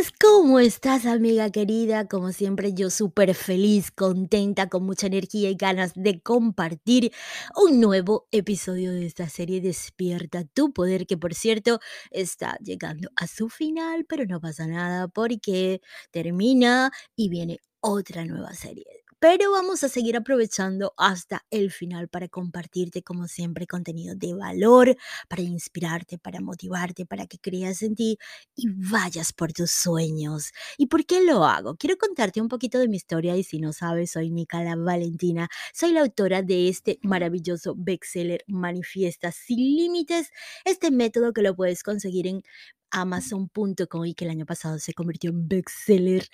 friends, ¿cómo estás, amiga querida? Como siempre, yo súper feliz, contenta, con mucha energía y ganas de compartir un nuevo episodio de esta serie Despierta tu poder, que por cierto está llegando a su final, pero no pasa nada porque termina y viene otra nueva serie pero vamos a seguir aprovechando hasta el final para compartirte, como siempre, contenido de valor, para inspirarte, para motivarte, para que creas en ti y vayas por tus sueños. ¿Y por qué lo hago? Quiero contarte un poquito de mi historia y si no sabes, soy Nicola Valentina, soy la autora de este maravilloso bestseller Manifiesta sin límites, este método que lo puedes conseguir en Amazon.com y que el año pasado se convirtió en bestseller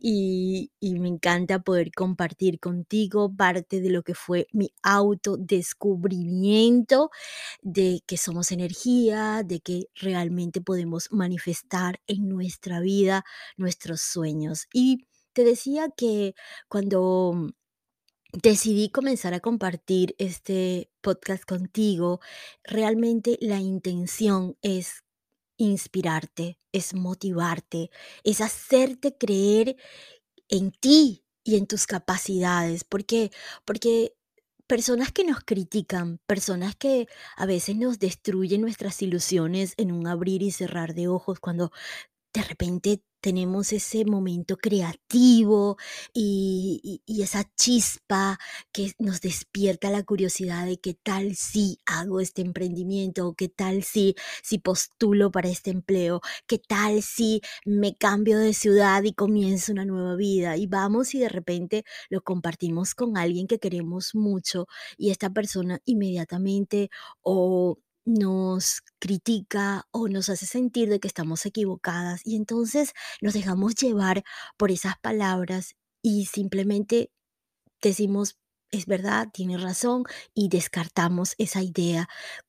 y, y me encanta poder compartir contigo parte de lo que fue mi autodescubrimiento de que somos energía, de que realmente podemos manifestar en nuestra vida nuestros sueños. Y te decía que cuando decidí comenzar a compartir este podcast contigo, realmente la intención es inspirarte, es motivarte, es hacerte creer en ti y en tus capacidades. ¿Por qué? Porque personas que nos critican, personas que a veces nos destruyen nuestras ilusiones en un abrir y cerrar de ojos cuando de repente tenemos ese momento creativo y, esa chispa que nos despierta la curiosidad de qué tal si hago este emprendimiento, o qué tal si, si postulo para este empleo, qué tal si me cambio de ciudad y comienzo una nueva vida. Y vamos y de repente lo compartimos con alguien que queremos mucho y esta persona inmediatamente o nos critica o nos hace sentir de que estamos equivocadas y entonces nos dejamos llevar por esas palabras y simplemente decimos, es verdad, tiene razón, y descartamos esa idea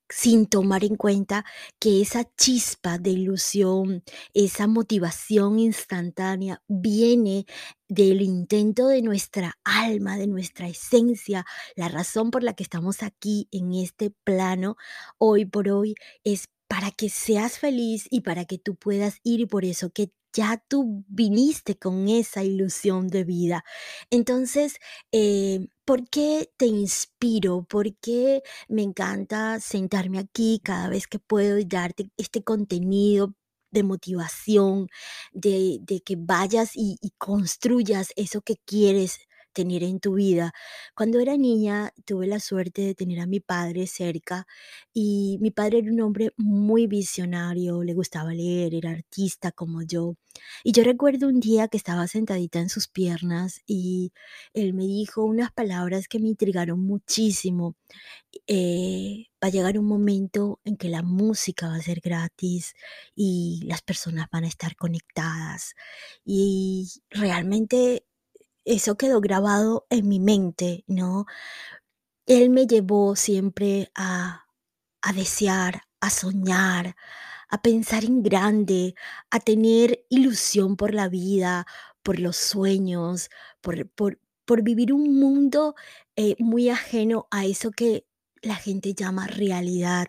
sin tomar en cuenta que esa chispa de ilusión, esa motivación instantánea viene del intento de nuestra alma, de nuestra esencia. La razón por la que estamos aquí en este plano hoy por hoy es para que seas feliz y para que tú puedas ir por eso que ya tú viniste con esa ilusión de vida. Entonces, eh, ¿por qué te inspiro? ¿Por qué me encanta sentarme aquí cada vez que puedo y darte este contenido? de motivación, de, de que vayas y, y construyas eso que quieres tener en tu vida. Cuando era niña tuve la suerte de tener a mi padre cerca y mi padre era un hombre muy visionario, le gustaba leer, era artista como yo. Y yo recuerdo un día que estaba sentadita en sus piernas y él me dijo unas palabras que me intrigaron muchísimo. Eh, va a llegar un momento en que la música va a ser gratis y las personas van a estar conectadas. Y realmente eso quedó grabado en mi mente, ¿no? Él me llevó siempre a, a desear, a soñar, a pensar en grande, a tener ilusión por la vida, por los sueños, por, por, por vivir un mundo eh, muy ajeno a eso que la gente llama realidad.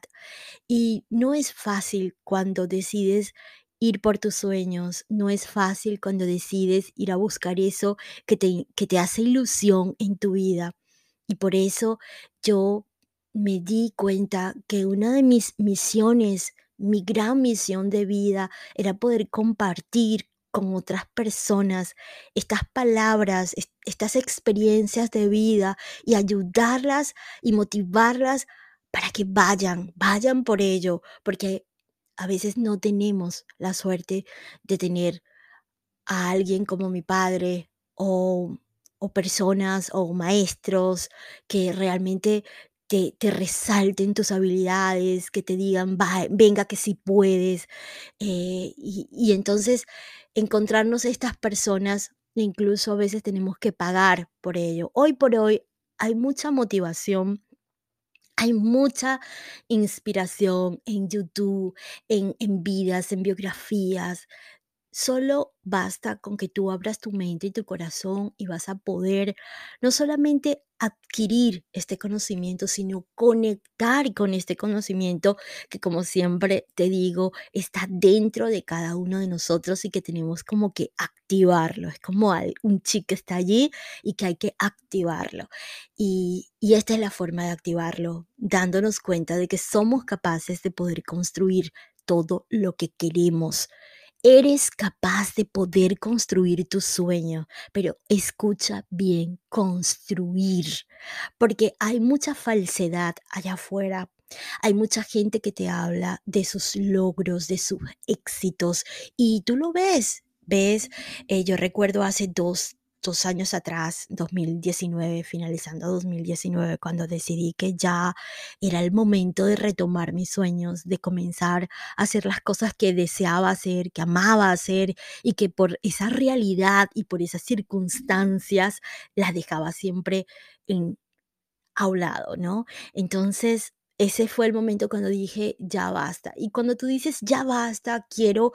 Y no es fácil cuando decides ir por tus sueños, no es fácil cuando decides ir a buscar eso que te, que te hace ilusión en tu vida. Y por eso yo me di cuenta que una de mis misiones, mi gran misión de vida, era poder compartir con otras personas estas palabras, est- estas experiencias de vida y ayudarlas y motivarlas para que vayan, vayan por ello, porque a veces no tenemos la suerte de tener a alguien como mi padre o, o personas o maestros que realmente te, te resalten tus habilidades, que te digan, "Va- venga que sí puedes. eh, y, y entonces encontrarnos estas personas incluso a veces tenemos que pagar por ello. Hoy por hoy hay mucha motivación hay mucha inspiración en YouTube, en, en vidas, en biografías, Solo basta con que tú abras tu mente y tu corazón y vas a poder no solamente adquirir este conocimiento, sino conectar con este conocimiento que como siempre te digo, está dentro de cada uno de nosotros y que tenemos como que activarlo. Es como un chip que está allí y que hay que activarlo. Y, y esta es la forma de activarlo, dándonos cuenta de que somos capaces de poder construir todo lo que queremos Eres capaz de poder construir tu sueño, pero escucha bien, construir, porque hay mucha falsedad allá afuera. Hay mucha gente que te habla de sus logros, de sus éxitos, y tú lo ves. Ves, Eh, yo recuerdo hace dos, dos años atrás, 2019, finalizando 2019, cuando decidí que ya era el momento de retomar mis sueños, de comenzar hacer las cosas que deseaba hacer, que amaba hacer y que por esa realidad y por esas circunstancias las dejaba siempre en, a un lado, ¿no? Entonces, ese fue el momento cuando dije, ya basta. Y cuando tú dices, ya basta, quiero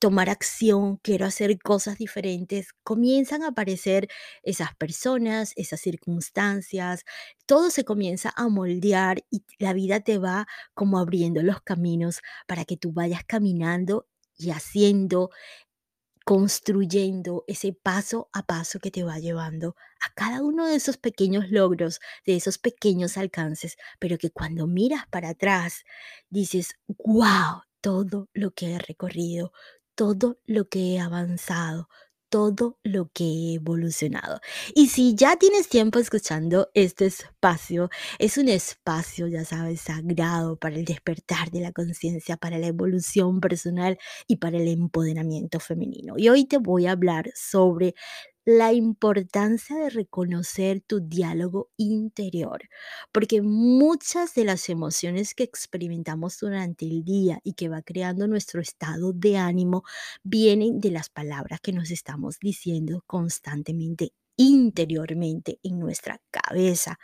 tomar acción, quiero hacer cosas diferentes, comienzan a aparecer esas personas, esas circunstancias, todo se comienza a moldear y la vida te va como abriendo los caminos para que tú vayas caminando y haciendo construyendo ese paso a paso que te va llevando a cada uno de esos pequeños logros, de esos pequeños alcances, pero que cuando miras para atrás dices, wow, todo lo que he recorrido, todo lo que he avanzado, todo lo que he evolucionado. Y si ya tienes tiempo escuchando este espacio, es un espacio, ya sabes, sagrado para el despertar de la conciencia, para la evolución personal y para el empoderamiento femenino. Y hoy te voy a hablar sobre la importancia de reconocer tu diálogo interior, porque muchas de las emociones que experimentamos durante el día y que va creando nuestro estado de ánimo vienen de las palabras que nos estamos diciendo constantemente interiormente en nuestra cabeza.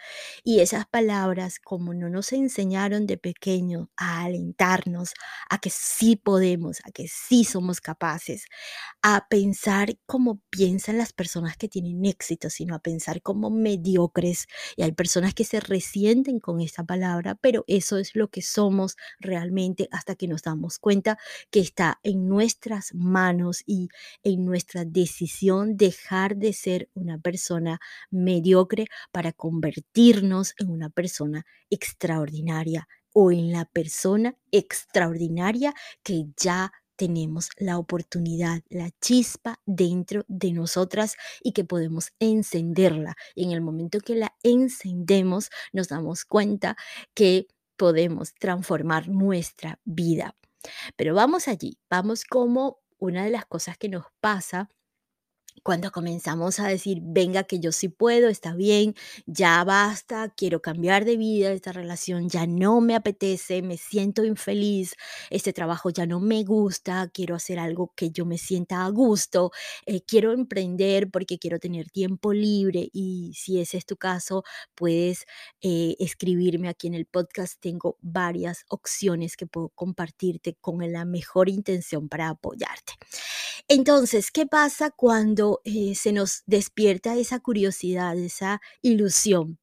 Y esas palabras, como no nos enseñaron de pequeño a alentarnos, a que sí podemos, a que sí somos capaces, a pensar como piensan las personas que tienen éxito, sino a pensar como mediocres. Y hay personas que se resienten con esta palabra, pero eso es lo que somos realmente hasta que nos damos cuenta que está en nuestras manos y en nuestra decisión dejar de ser una persona mediocre para convertirnos en una persona extraordinaria o en la persona extraordinaria que ya tenemos la oportunidad, la chispa dentro de nosotras y que podemos encenderla. En el momento que la encendemos, nos damos cuenta que podemos transformar nuestra vida. Pero vamos allí, vamos como una de las cosas que nos pasa cuando comenzamos a decir, venga, que yo sí puedo, está bien, ya basta, quiero cambiar de vida, esta relación ya no me apetece, me siento infeliz, este trabajo ya no me gusta, quiero hacer algo que yo me sienta a gusto, eh, quiero emprender porque quiero tener tiempo libre y si ese es tu caso, puedes eh, escribirme aquí en el podcast. Tengo varias opciones que puedo compartirte con la mejor intención para apoyarte. Entonces, ¿qué pasa cuando eh, se nos despierta esa curiosidad, esa ilusión?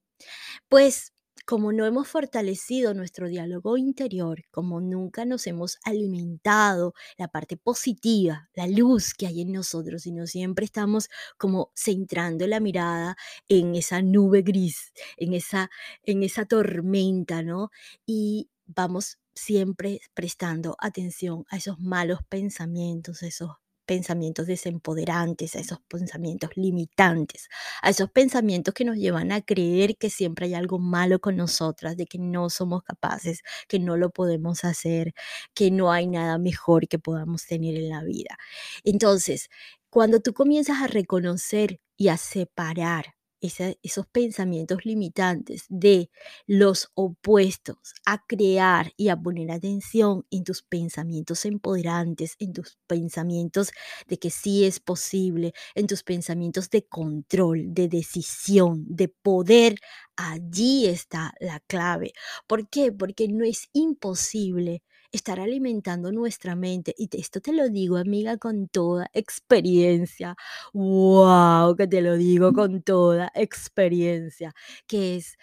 Pues como no hemos fortalecido nuestro diálogo interior, como nunca nos hemos alimentado la parte positiva, la luz que hay en nosotros, sino siempre estamos como centrando la mirada en esa nube gris, en esa, en esa tormenta, ¿no? Y vamos siempre prestando atención a esos malos pensamientos, esos pensamientos desempoderantes, a esos pensamientos limitantes, a esos pensamientos que nos llevan a creer que siempre hay algo malo con nosotras, de que no somos capaces, que no lo podemos hacer, que no hay nada mejor que podamos tener en la vida. Entonces, cuando tú comienzas a reconocer y a separar esos pensamientos limitantes de los opuestos a crear y a poner atención en tus pensamientos empoderantes, en tus pensamientos de que sí es posible, en tus pensamientos de control, de decisión, de poder, allí está la clave. ¿Por qué? Porque no es imposible estar alimentando nuestra mente. Y esto te lo digo, amiga, con toda experiencia. ¡Wow! Que te lo digo con toda experiencia. Que es,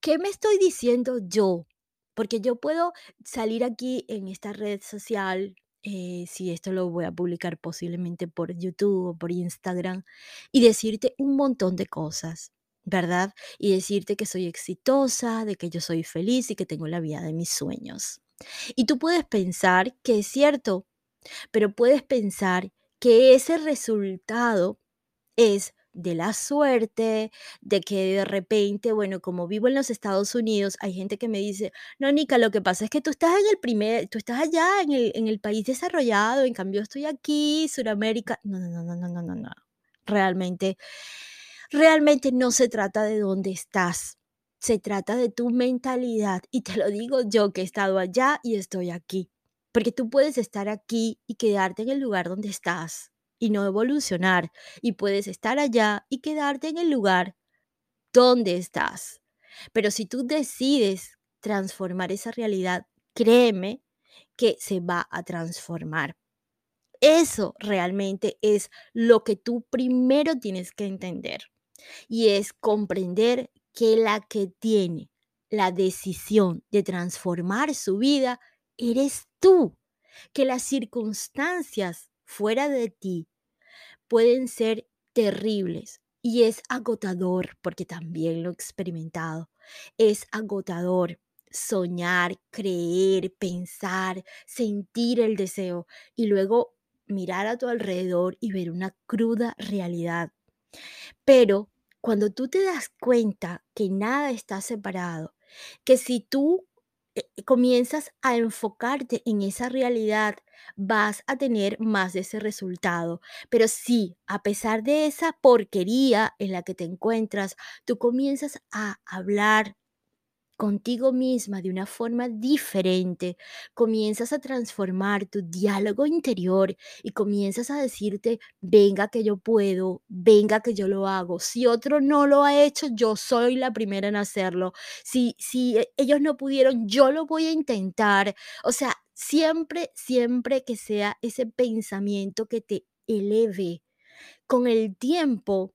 ¿qué me estoy diciendo yo? Porque yo puedo salir aquí en esta red social, eh, si esto lo voy a publicar posiblemente por YouTube o por Instagram, y decirte un montón de cosas. ¿verdad? Y decirte que soy exitosa, de que yo soy feliz y que tengo la vida de mis sueños. Y tú puedes pensar que es cierto, pero puedes pensar que ese resultado es de la suerte, de que de repente, bueno, como vivo en los Estados Unidos, hay gente que me dice, no, Nica, lo que pasa es que tú estás en el primer, tú estás allá en el, en el país desarrollado, en cambio estoy aquí, Sudamérica. No, no, no, no, no, no, no. Realmente, realmente no se trata de dónde estás se trata de tu mentalidad y te lo digo yo que he estado allá y estoy aquí. Porque tú puedes estar aquí y quedarte en el lugar donde estás y no evolucionar. Y puedes estar allá y quedarte en el lugar donde estás. Pero si tú decides transformar esa realidad, créeme que se va a transformar. Eso realmente es lo que tú primero tienes que entender. Y es comprender que la que tiene la decisión de transformar su vida eres tú, que las circunstancias fuera de ti pueden ser terribles y es agotador, porque también lo he experimentado, es agotador soñar, creer, pensar, sentir el deseo y luego mirar a tu alrededor y ver una cruda realidad. Pero cuando tú te das cuenta que nada está separado, que si tú eh, comienzas a enfocarte en esa realidad, vas a tener más de ese resultado. Pero si a pesar de esa porquería en la que te encuentras, tú comienzas a hablar contigo misma de una forma diferente, comienzas a transformar tu diálogo interior y comienzas a decirte, venga que yo puedo, venga que yo lo hago. Si otro no lo ha hecho, yo soy la primera en hacerlo. Si, si e, ellos no pudieron, yo lo voy a intentar. O sea, siempre, siempre que sea ese pensamiento que te eleve. Con el tiempo,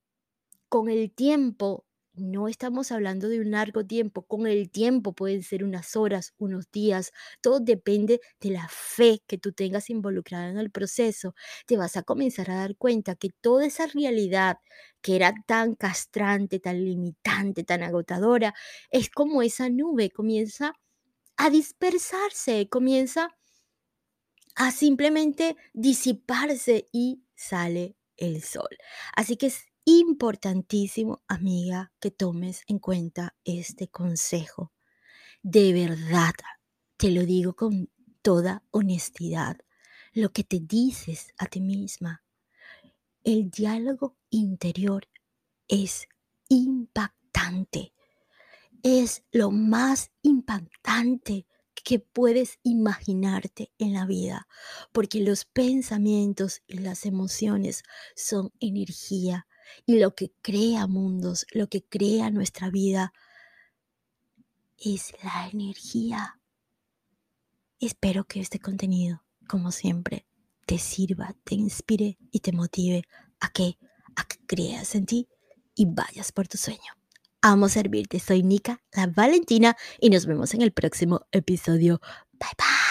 con el tiempo no estamos hablando de un largo tiempo, con el tiempo pueden ser unas horas, unos días, todo depende de la fe que tú tengas involucrada en el proceso. Te vas a comenzar a dar cuenta que toda esa realidad que era tan castrante, tan limitante, tan agotadora, es como esa nube, comienza a dispersarse, comienza a simplemente disiparse y sale el sol. Así que es importantísimo, amiga, que tomes en cuenta este consejo. De verdad, te lo digo con toda honestidad, lo que te dices a ti misma. El diálogo interior es impactante. Es lo más impactante que puedes imaginarte en la vida, porque los pensamientos y las emociones son energía y lo que crea mundos, lo que crea nuestra vida, es la energía. Espero que este contenido, como siempre, te sirva, te inspire y te motive a que, a que creas en ti y vayas por tu sueño. Amo servirte, soy Nika, la Valentina, y nos vemos en el próximo episodio. Bye bye.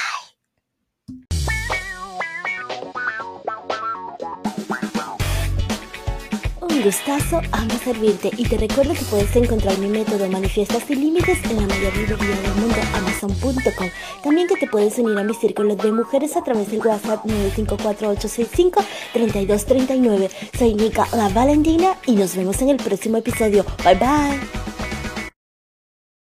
Gustazo, amo servirte y te recuerdo que puedes encontrar mi método Manifiesta sin límites en la mayor librería del mundo, amazon.com. También que te puedes unir a mi círculo de mujeres a través del WhatsApp 954-865-3239. Soy Nika La Valentina y nos vemos en el próximo episodio. Bye bye.